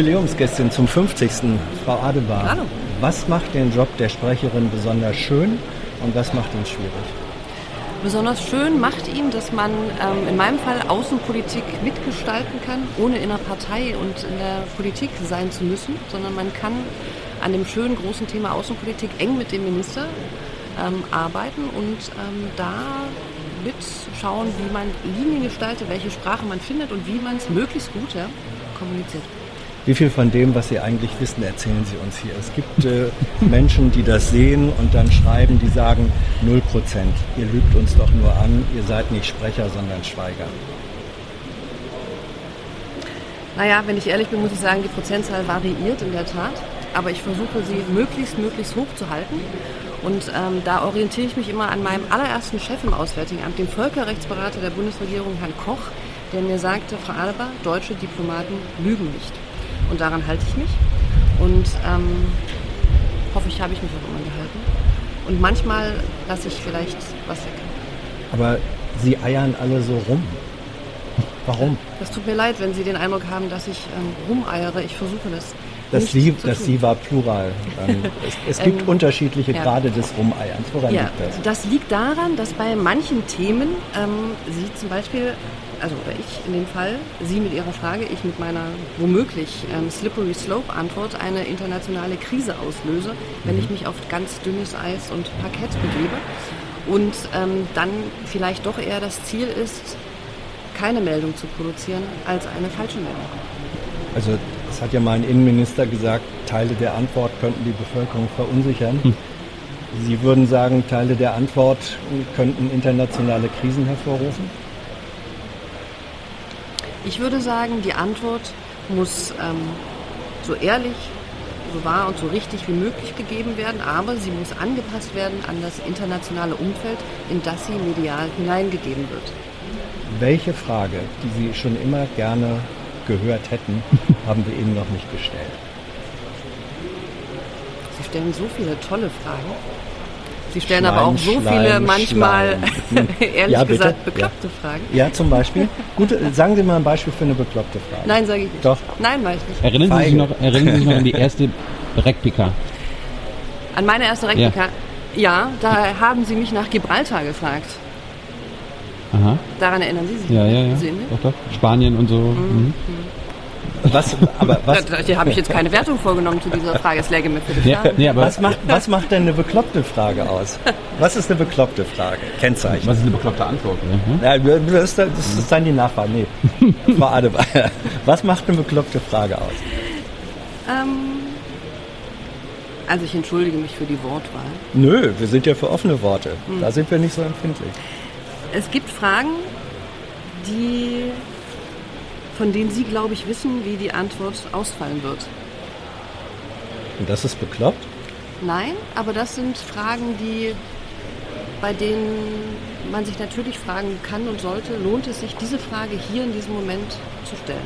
Jubiläumsgästin zum 50. Frau Adebar. Hallo. Was macht den Job der Sprecherin besonders schön und was macht ihn schwierig? Besonders schön macht ihn, dass man ähm, in meinem Fall Außenpolitik mitgestalten kann, ohne in der Partei und in der Politik sein zu müssen, sondern man kann an dem schönen großen Thema Außenpolitik eng mit dem Minister ähm, arbeiten und ähm, da mitschauen, wie man Linien gestaltet, welche Sprache man findet und wie man es möglichst gut ja, kommuniziert. Wie viel von dem, was Sie eigentlich wissen, erzählen Sie uns hier? Es gibt äh, Menschen, die das sehen und dann schreiben, die sagen, 0 Prozent. Ihr lügt uns doch nur an, ihr seid nicht Sprecher, sondern Schweiger. Naja, wenn ich ehrlich bin, muss ich sagen, die Prozentzahl variiert in der Tat. Aber ich versuche sie möglichst, möglichst hoch zu halten. Und ähm, da orientiere ich mich immer an meinem allerersten Chef im Auswärtigen Amt, dem Völkerrechtsberater der Bundesregierung, Herrn Koch, der mir sagte, Frau Adebar, deutsche Diplomaten lügen nicht. Und daran halte ich mich. Und ähm, hoffe ich, habe ich mich auch immer gehalten. Und manchmal lasse ich vielleicht was weg. Aber Sie eiern alle so rum. Warum? Das tut mir leid, wenn Sie den Eindruck haben, dass ich ähm, rumeiere. Ich versuche das. Das Sie, das Sie war plural. Ähm, es, es, gibt ähm, unterschiedliche ja. Grade des Rumeierns. Woran ja, liegt das? Das liegt daran, dass bei manchen Themen ähm, Sie zum Beispiel also oder ich in dem Fall, Sie mit Ihrer Frage, ich mit meiner womöglich ähm, Slippery Slope Antwort eine internationale Krise auslöse, wenn ich mhm. mich auf ganz dünnes Eis und Parkett begebe. Und ähm, dann vielleicht doch eher das Ziel ist, keine Meldung zu produzieren, als eine falsche Meldung. Also es hat ja mein Innenminister gesagt, Teile der Antwort könnten die Bevölkerung verunsichern. Hm. Sie würden sagen, Teile der Antwort könnten internationale Krisen hervorrufen? Ich würde sagen, die Antwort muss ähm, so ehrlich, so wahr und so richtig wie möglich gegeben werden, aber sie muss angepasst werden an das internationale Umfeld, in das sie medial hineingegeben wird. Welche Frage, die Sie schon immer gerne gehört hätten, haben wir Ihnen noch nicht gestellt? Sie stellen so viele tolle Fragen. Sie stellen Schleim, aber auch so Schleim, viele manchmal, ehrlich ja, gesagt, bekloppte ja. Fragen. Ja, zum Beispiel. Gut, sagen Sie mal ein Beispiel für eine bekloppte Frage. Nein, sage ich nicht. Doch. Nein, weiß ich nicht. Erinnern Sie, sich noch, erinnern Sie sich noch an die erste Rekpika? An meine erste Rekpika? Ja. ja, da haben Sie mich nach Gibraltar gefragt. Aha. Daran erinnern Sie sich? Ja, ja, ja. Doch, doch. Spanien und so. Mhm. Mhm. Was, aber was, da, da habe ich jetzt keine Wertung vorgenommen zu dieser Frage. Es läge mir für die Frage. Ja, nee, was, macht, was macht denn eine bekloppte Frage aus? Was ist eine bekloppte Frage? Kennzeichen. Was ist eine bekloppte Antwort? Ne? Ja, das, ist, das ist dann die Nachfrage. Nee. Frau Adebayer, was macht eine bekloppte Frage aus? Ähm, also ich entschuldige mich für die Wortwahl. Nö, wir sind ja für offene Worte. Hm. Da sind wir nicht so empfindlich. Es gibt Fragen, die von denen Sie, glaube ich, wissen, wie die Antwort ausfallen wird. Und das ist bekloppt? Nein, aber das sind Fragen, die bei denen man sich natürlich fragen kann und sollte, lohnt es sich, diese Frage hier in diesem Moment zu stellen?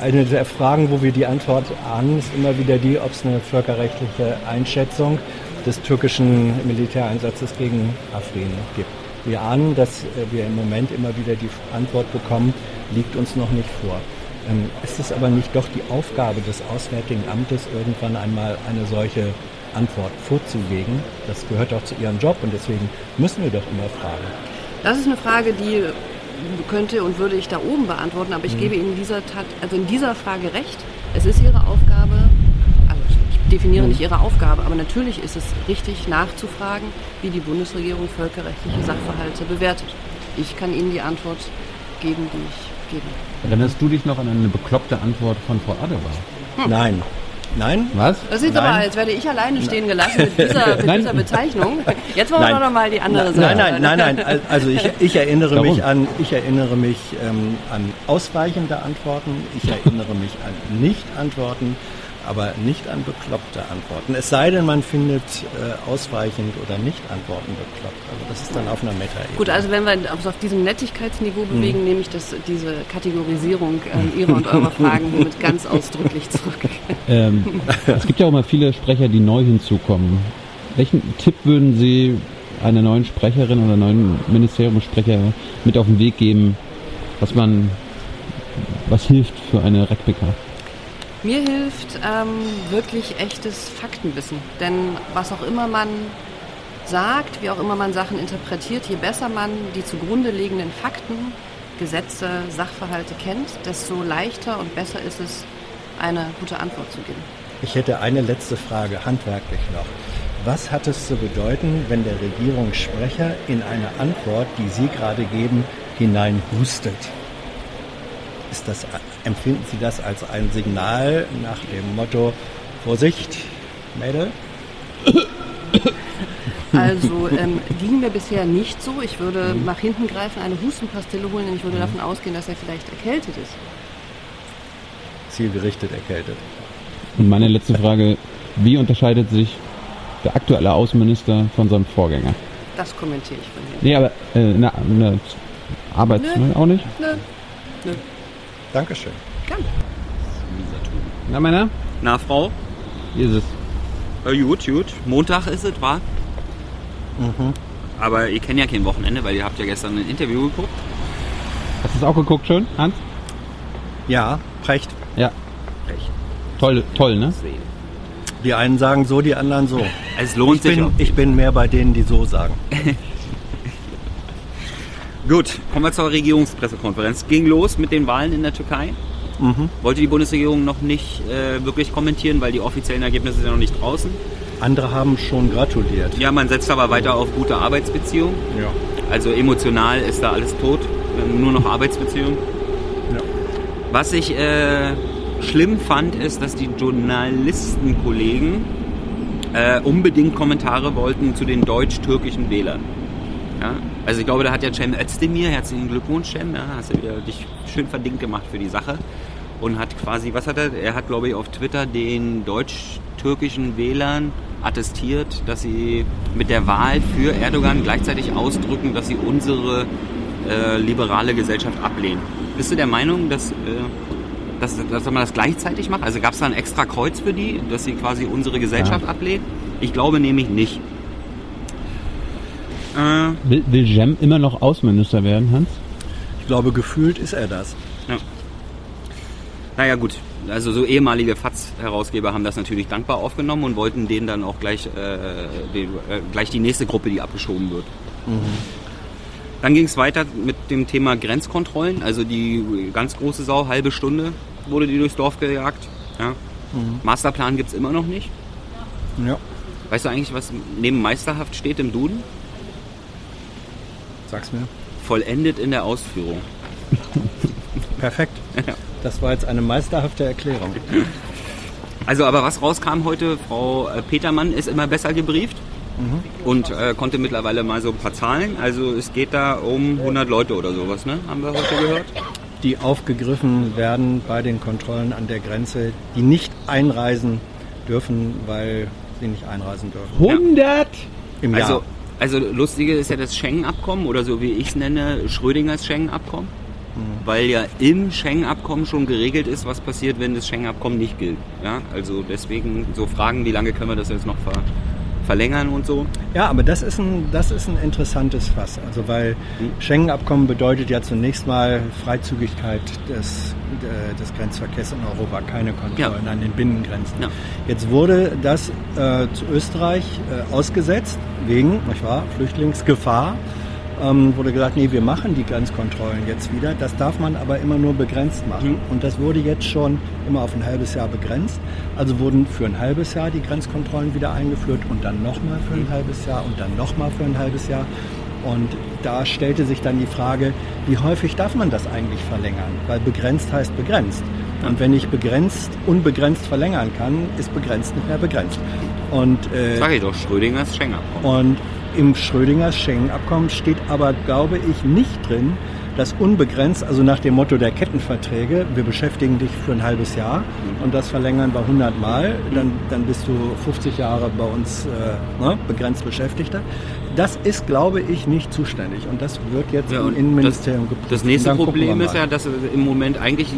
Eine der Fragen, wo wir die Antwort ahnen, ist immer wieder die, ob es eine völkerrechtliche Einschätzung des türkischen Militäreinsatzes gegen Afrin gibt. Wir ahnen, dass wir im Moment immer wieder die Antwort bekommen, liegt uns noch nicht vor. Ähm, ist es aber nicht doch die Aufgabe des Auswärtigen Amtes, irgendwann einmal eine solche Antwort vorzulegen? Das gehört auch zu Ihrem Job und deswegen müssen wir doch immer fragen. Das ist eine Frage, die könnte und würde ich da oben beantworten, aber ich gebe Ihnen dieser Tat, also in dieser Frage recht. Es ist Ihre Aufgabe, also ich definiere nicht Ihre Aufgabe, aber natürlich ist es richtig nachzufragen, wie die Bundesregierung völkerrechtliche Sachverhalte bewertet. Ich kann Ihnen die Antwort geben, die ich gebe. Erinnerst du dich noch an eine bekloppte Antwort von Frau Adebar? Nein. Nein? Was? Das sieht Nein. aber, als werde ich alleine stehen gelassen mit dieser, mit dieser Bezeichnung. Jetzt wollen wir Nein. doch noch mal die andere Seite. Nein, nein, nein, nein. Al- Also ich, ich erinnere Warum? mich an, ich erinnere mich ähm, an ausweichende Antworten. Ich erinnere mich an Nicht-Antworten, aber nicht an bekloppte Antworten. Es sei denn, man findet äh, ausweichend oder Nicht-Antworten bekloppt. Also das ist dann auf einer Meta-Ebene. Gut, also wenn wir uns auf diesem Nettigkeitsniveau bewegen, nehme ich das, diese Kategorisierung ähm, Ihrer und eurer Fragen hiermit ganz ausdrücklich zurück. Ähm, es gibt ja auch mal viele Sprecher, die neu hinzukommen. Welchen Tipp würden Sie einer neuen Sprecherin oder neuen Ministeriumssprecher mit auf den Weg geben, was man, was hilft für eine RecPK? Mir hilft ähm, wirklich echtes Faktenwissen. Denn was auch immer man sagt, wie auch immer man Sachen interpretiert, je besser man die zugrunde liegenden Fakten, Gesetze, Sachverhalte kennt, desto leichter und besser ist es, eine gute Antwort zu geben. Ich hätte eine letzte Frage, handwerklich noch. Was hat es zu bedeuten, wenn der Regierungssprecher in eine Antwort, die Sie gerade geben, hineinhustet? Ist das, empfinden Sie das als ein Signal nach dem Motto Vorsicht, Mädel? Also ähm, ging mir bisher nicht so. Ich würde nach hinten greifen, eine Hustenpastille holen, denn ich würde davon ausgehen, dass er vielleicht erkältet ist. Zielgerichtet erkältet. Und meine letzte Frage, wie unterscheidet sich der aktuelle Außenminister von seinem Vorgänger? Das kommentiere ich von hier. Nee, aber äh, na, na, Arbeits Nö. ne, auch nicht? Nö, nö, Dankeschön. gern. Na Männer, Na, Frau? hier ist es. Äh, gut, gut. Montag ist es, war. Mhm. Aber ihr kennt ja kein Wochenende, weil ihr habt ja gestern ein Interview geguckt. Hast du es auch geguckt schon, Hans? Ja, Precht. Ja. Recht Toll, toll, ne? Die einen sagen so, die anderen so. Es lohnt Ich sich bin, auch. ich bin mehr bei denen, die so sagen. Gut, kommen wir zur Regierungspressekonferenz. Ging los mit den Wahlen in der Türkei. Mhm. Wollte die Bundesregierung noch nicht äh, wirklich kommentieren, weil die offiziellen Ergebnisse sind ja noch nicht draußen. Andere haben schon gratuliert. Ja, man setzt aber weiter auf gute Arbeitsbeziehungen. Ja. Also emotional ist da alles tot. äh, Nur noch Arbeitsbeziehungen. Ja. Was ich äh, schlimm fand, ist, dass die Journalistenkollegen äh, unbedingt Kommentare wollten zu den deutsch-türkischen Wählern. Ja? Also ich glaube, da hat ja Cem Özdemir, herzlichen Glückwunsch Cem, ja, hast du wieder dich schön verdient gemacht für die Sache und hat quasi, was hat er? Er hat, glaube ich, auf Twitter den deutsch-türkischen Wählern attestiert, dass sie mit der Wahl für Erdogan gleichzeitig ausdrücken, dass sie unsere äh, liberale Gesellschaft ablehnen. Bist du der Meinung, dass, äh, dass, dass man das gleichzeitig macht? Also gab es da ein extra Kreuz für die, dass sie quasi unsere Gesellschaft ablehnen? Ich glaube nämlich nicht. Äh, Will, will Jem immer noch Außenminister werden, Hans? Ich glaube, gefühlt ist er das. ja. Naja gut, also so ehemalige FATS-Herausgeber haben das natürlich dankbar aufgenommen und wollten denen dann auch gleich, äh, den, äh, gleich die nächste Gruppe, die abgeschoben wird. Dann ging es weiter mit dem Thema Grenzkontrollen, also die ganz große Sau, halbe Stunde wurde die durchs Dorf gejagt. Ja. Masterplan gibt es immer noch nicht. Ja. Weißt du eigentlich, was neben Meisterhaft steht im Duden? Sag's mir. Vollendet in der Ausführung. Perfekt. Das war jetzt eine meisterhafte Erklärung. Also, aber was rauskam heute, Frau äh, Petermann ist immer besser gebrieft und äh, konnte mittlerweile mal so ein paar Zahlen. Also es geht da um 100 Leute oder sowas, ne? Haben wir heute gehört? Die aufgegriffen werden bei den Kontrollen an der Grenze, die nicht einreisen dürfen, weil sie nicht einreisen dürfen. 100! Im Jahr. Also, also lustige ist ja das Schengen-Abkommen oder so wie ich es nenne, Schrödingers Schengen-Abkommen. Weil ja im Schengen-Abkommen schon geregelt ist, was passiert, wenn das Schengen-Abkommen nicht gilt. Ja, also deswegen so Fragen, wie lange können wir das jetzt noch ver verlängern und so. Ja, aber das ist ein, das ist ein interessantes Fass. Also weil Schengen-Abkommen bedeutet ja zunächst mal Freizügigkeit des, äh, des Grenzverkehrs in Europa, keine Kontrollen Ja. an den Binnengrenzen. Ja. Jetzt wurde das äh, zu Österreich äh, ausgesetzt wegen, nicht wahr, Flüchtlingsgefahr. Ähm, wurde gesagt, nee, wir machen die Grenzkontrollen jetzt wieder. Das darf man aber immer nur begrenzt machen. Mhm. Und das wurde jetzt schon immer auf ein halbes Jahr begrenzt. Also wurden für ein halbes Jahr die Grenzkontrollen wieder eingeführt und dann nochmal für ein halbes Jahr und dann nochmal für ein halbes Jahr. Und da stellte sich dann die Frage, wie häufig darf man das eigentlich verlängern? Weil begrenzt heißt begrenzt. Und wenn ich begrenzt, unbegrenzt verlängern kann, ist begrenzt nicht mehr begrenzt. Und, äh, Sag ich doch, Schrödingers Schengen-Abkommen. Und im Schrödingers Schengen-Abkommen steht aber, glaube ich, nicht drin, dass unbegrenzt, also nach dem Motto der Kettenverträge, wir beschäftigen dich für ein halbes Jahr und das verlängern wir 100 Mal, dann, dann bist du 50 Jahre bei uns äh, ne, begrenzt Beschäftigter. Das ist, glaube ich, nicht zuständig und das wird jetzt ja, im Innenministerium geprüft. Das nächste Problem ist ja, dass im Moment eigentlich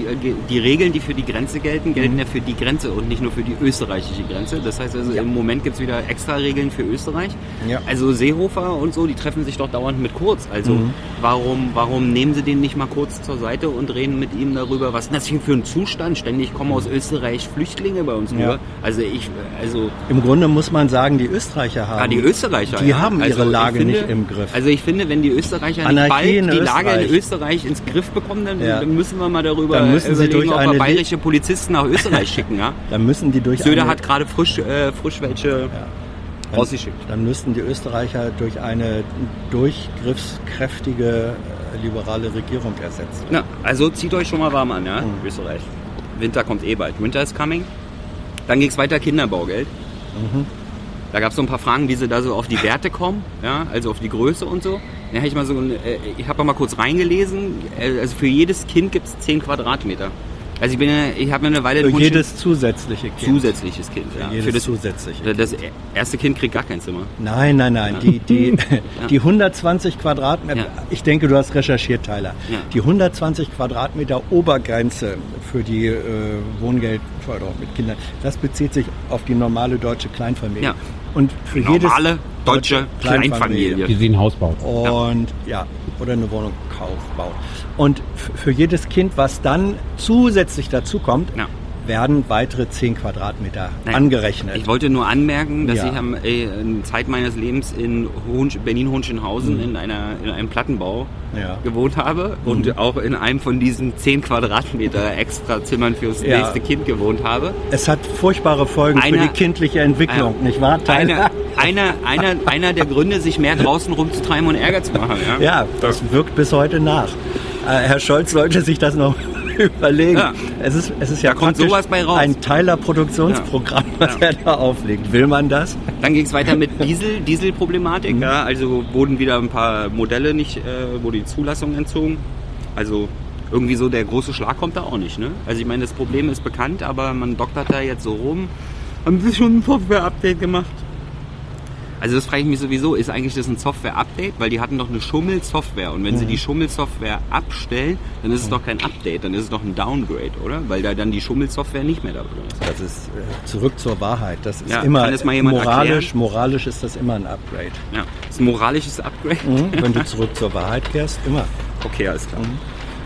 die Regeln, die für die Grenze gelten, gelten mhm. ja für die Grenze und nicht nur für die österreichische Grenze. Das heißt also, ja. im Moment gibt es wieder extra Regeln für Österreich. Ja. Also Seehofer und so, die treffen sich doch dauernd mit Kurz. Also mhm. warum, warum nehmen sie den nicht mal kurz zur Seite und reden mit ihm darüber, was ist das hier für ein Zustand? Ständig kommen aus Österreich Flüchtlinge bei uns rüber. Also ich, also... Im Grunde muss man sagen, die Österreicher haben... Ah, die Österreicher, Die haben ihre also Lage finde, nicht im Griff. Also ich finde, wenn die Österreicher Anarchie nicht bald die Lage in Österreich ins Griff bekommen, dann, ja. dann müssen wir mal darüber dann müssen sie durch ob wir bayerische Polizisten nach Österreich schicken. Ja? Dann müssen die durch Söder hat gerade frisch, äh, frisch welche ja. rausgeschickt. Dann müssten die Österreicher durch eine durchgriffskräftige äh, liberale Regierung ersetzt. Ja, also zieht euch schon mal warm an, ja, mhm. Österreich. Winter kommt eh bald. Winter is coming. Dann ging es weiter Kinderbaugeld. Mhm. Da gab es so ein paar Fragen, wie sie da so auf die Werte kommen, ja, also auf die Größe und so. Ja, ich mal so, äh, ich habe mal kurz reingelesen. Äh, also für jedes Kind gibt es 10 Quadratmeter. Also ich bin ja, ich habe mir eine Weile für jedes zusätzliche Kind. Zusätzliches Kind, ja. Für, für das zusätzliche. Kind. Das erste Kind kriegt gar kein Zimmer. Nein, nein, nein. Ja. Die, die, ja. die 120 Quadratmeter. Ja. Ich denke, du hast recherchiert, Tyler. Die 120 Quadratmeter Obergrenze für die äh, Wohngeldförderung mit Kindern, das bezieht sich auf die normale deutsche Kleinfamilie. Und für Normale jedes deutsche Kleinfamilie. Die sie ein Haus baut. Und ja. Oder eine Wohnung kauft, baut. Und für jedes Kind, was dann zusätzlich dazu kommt, ja werden weitere 10 Quadratmeter Nein, angerechnet. Ich wollte nur anmerken, dass ja. ich am äh, Zeit meines Lebens in Berlin-Hohenschönhausen mhm. in, in einem Plattenbau ja. gewohnt habe mhm. und auch in einem von diesen 10 Quadratmeter extra Zimmern fürs ja. nächste Kind gewohnt habe. Es hat furchtbare Folgen einer, für die kindliche Entwicklung, äh, nicht wahr? Einer, einer, einer, einer der Gründe, sich mehr draußen rumzutreiben und Ärger zu machen. Ja, ja das wirkt bis heute nach. Äh, Herr Scholz sollte sich das noch überlegen. Ja. Es ist, es ist ja da kommt sowas bei raus. ein Teiler-Produktionsprogramm, ja. was ja. er da auflegt. Will man das? Dann ging es weiter mit Diesel, Dieselproblematik. Mhm. Ja, also wurden wieder ein paar Modelle nicht, äh, wurde die Zulassung entzogen. Also irgendwie so der große Schlag kommt da auch nicht. Ne? Also ich meine, das Problem ist bekannt, aber man doktert da jetzt so rum. Haben sie schon ein Software-Update gemacht? Also das frage ich mich sowieso, ist eigentlich das ein Software-Update? Weil die hatten doch eine Schummel-Software und wenn mhm. sie die Schummel-Software abstellen, dann ist es mhm. doch kein Update, dann ist es doch ein Downgrade, oder? Weil da dann die Schummel-Software nicht mehr da drin ist. Das ist äh, zurück zur Wahrheit. Das ist ja, immer kann das mal jemand moralisch, erklären? moralisch ist das immer ein Upgrade. Ja, das ist ein moralisches Upgrade. Mhm, wenn du zurück zur Wahrheit kehrst, immer. Okay, alles klar. Mhm.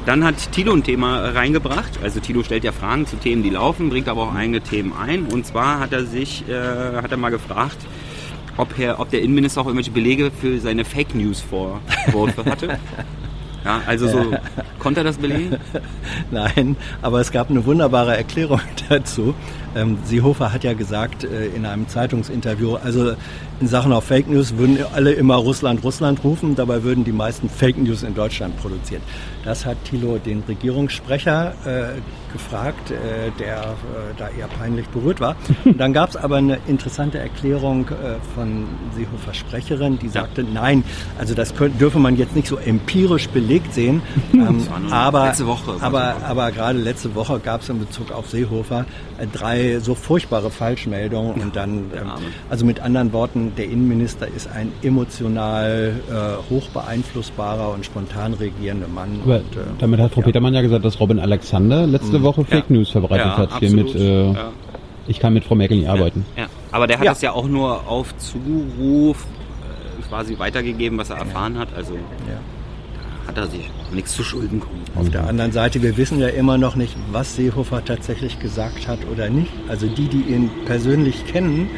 Dann hat Tilo ein Thema reingebracht. Also Tilo stellt ja Fragen zu Themen, die laufen, bringt aber auch eigene Themen ein. Und zwar hat er sich, äh, hat er mal gefragt, ob, Herr, ob der Innenminister auch irgendwelche Belege für seine Fake News Vorwürfe hatte. Ja, also so, konnte er das belegen? Nein, aber es gab eine wunderbare Erklärung dazu. Ähm, Seehofer hat ja gesagt äh, in einem Zeitungsinterview, also in Sachen auf Fake News würden alle immer Russland, Russland rufen, dabei würden die meisten Fake News in Deutschland produziert. Das hat Thilo den Regierungssprecher äh, gefragt, äh, der äh, da eher peinlich berührt war. Und dann gab es aber eine interessante Erklärung äh, von Seehofer Sprecherin, die sagte, ja. nein, also das könnte, dürfe man jetzt nicht so empirisch belegt sehen. Ähm, aber, letzte Woche. Aber, aber gerade letzte Woche gab es in Bezug auf Seehofer äh, so furchtbare Falschmeldungen und dann, ähm, also mit anderen Worten, der Innenminister ist ein emotional äh, hoch beeinflussbarer und spontan regierender Mann. Aber und, äh, damit hat Frau ja. Petermann ja gesagt, dass Robin Alexander letzte mhm. Woche Fake News verbreitet ja, hat. Hier mit, äh, ich kann mit Frau Merkel nicht arbeiten. Ja. Aber der hat das ja auch nur auf Zuruf äh, quasi weitergegeben, was er erfahren hat. Also hat er sich nichts zu Schulden kommen. Auf der anderen Seite, wir wissen ja immer noch nicht, was Seehofer tatsächlich gesagt hat oder nicht. Also die, die ihn persönlich kennen,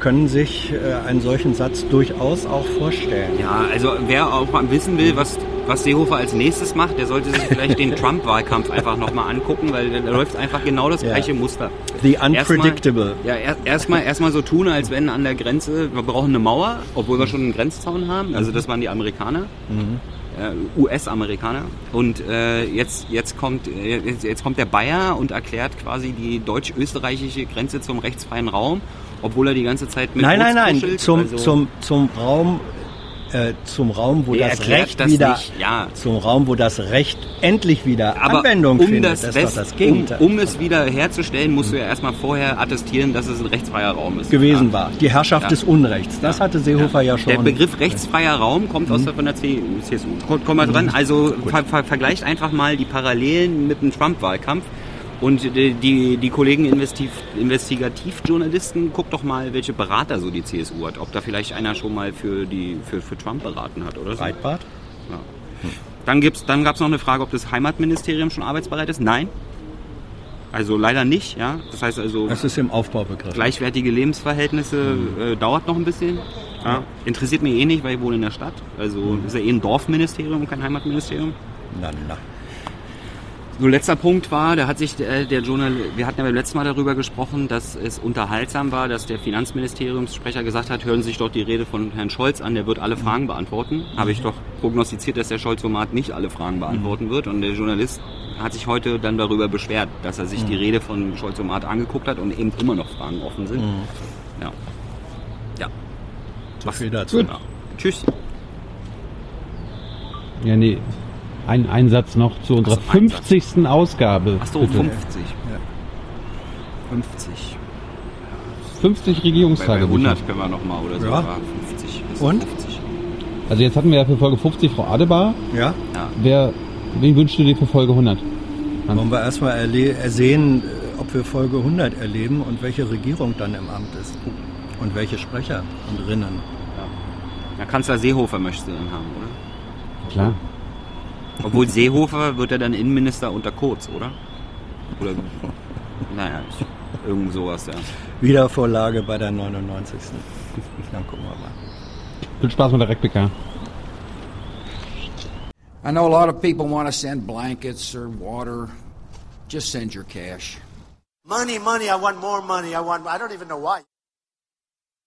können sich äh, einen solchen Satz durchaus auch vorstellen. Ja, also wer auch mal wissen will, was, was Seehofer als nächstes macht, der sollte sich vielleicht den Trump-Wahlkampf einfach nochmal angucken, weil da läuft einfach genau das Ja. gleiche Muster. The unpredictable. Erstmal, ja, er- erstmal erstmal so tun, als wenn an der Grenze, wir brauchen eine Mauer, obwohl wir schon einen Grenzzaun haben. Also das waren die Amerikaner. Äh, US-Amerikaner und äh, jetzt jetzt kommt äh, jetzt, jetzt kommt der Bayer und erklärt quasi die deutsch-österreichische Grenze zum rechtsfreien Raum, obwohl er die ganze Zeit mit Nein, nein, Boots nein, kuschelt. zum, Also- zum, zum Raum, äh, zum Raum, wo das Recht das wieder, ja. zum Raum, wo das Recht endlich wieder Aber Anwendung um findet. das, Das, ist doch das Gegenteil. Um, um es wieder herzustellen, musst du ja erstmal vorher attestieren, dass es ein rechtsfreier Raum ist. gewesen ja. war. Die Herrschaft Ja. des Unrechts. Das hatte Seehofer ja, schon. Der Begriff rechtsfreier Raum kommt aus der, von der CSU. Kommt, kommt mal dran. Also ver, ver, vergleicht einfach mal die Parallelen mit dem Trump-Wahlkampf. Und die, die, Kollegen Investiv, Investigativjournalisten, guckt doch mal, welche Berater so die CSU hat. Ob da vielleicht einer schon mal für, die, für, für Trump beraten hat oder so. Breitbart? Ja. Dann, gibt's, dann gab es noch eine Frage, ob das Heimatministerium schon arbeitsbereit ist. Nein. Also leider nicht. Ja? Das heißt also, Das ist im Aufbaubegriff. gleichwertige Lebensverhältnisse äh, dauert noch ein bisschen. Ja. Interessiert mich eh nicht, weil ich wohne in der Stadt. Also ist ja eh ein Dorfministerium und kein Heimatministerium. Na, na. So letzter Punkt war, da hat sich äh, der Journal, wir hatten ja beim letzten Mal darüber gesprochen, dass es unterhaltsam war, dass der Finanzministeriumssprecher gesagt hat, hören Sie sich doch die Rede von Herrn Scholz an, der wird alle Fragen beantworten. Habe ich doch prognostiziert, dass der Scholz-Format nicht alle Fragen beantworten wird. Und der Journalist hat sich heute dann darüber beschwert, dass er sich die Rede von Scholz-Format angeguckt hat und eben immer noch Fragen offen sind. Ja. Ja. So viel dazu. ja. Tschüss. Ja, nee. Ein, ein Satz noch zu unserer Ach so, ein 50. Ausgabe. Ach so, bitte. 50. 50. 50 Bei, bei Regierungstagebücher. 100 können wir noch mal oder so. Ja. aber 50. bis Und? 50. Also jetzt hatten wir ja für Folge 50 Frau Adebar. Ja? Ja. Wer, wen wünschst du dir für Folge 100? Wollen wir erstmal ersehen, äh, ob wir Folge 100 erleben und welche Regierung dann im Amt ist. Und welche Sprecher und Rinnen. Ja, Kanzler Seehofer möchtest du dann haben, oder? Klar. Obwohl Seehofer wird er dann Innenminister unter Kurz, oder? Oder, naja, ich, irgend sowas, ja. Wiedervorlage bei der 99. Dann gucken wir mal. Viel Spaß mit der Rekbika. I know a lot of people want to send blankets or water. Just send your cash. Money, money, I want more money. I want, I don't even know why.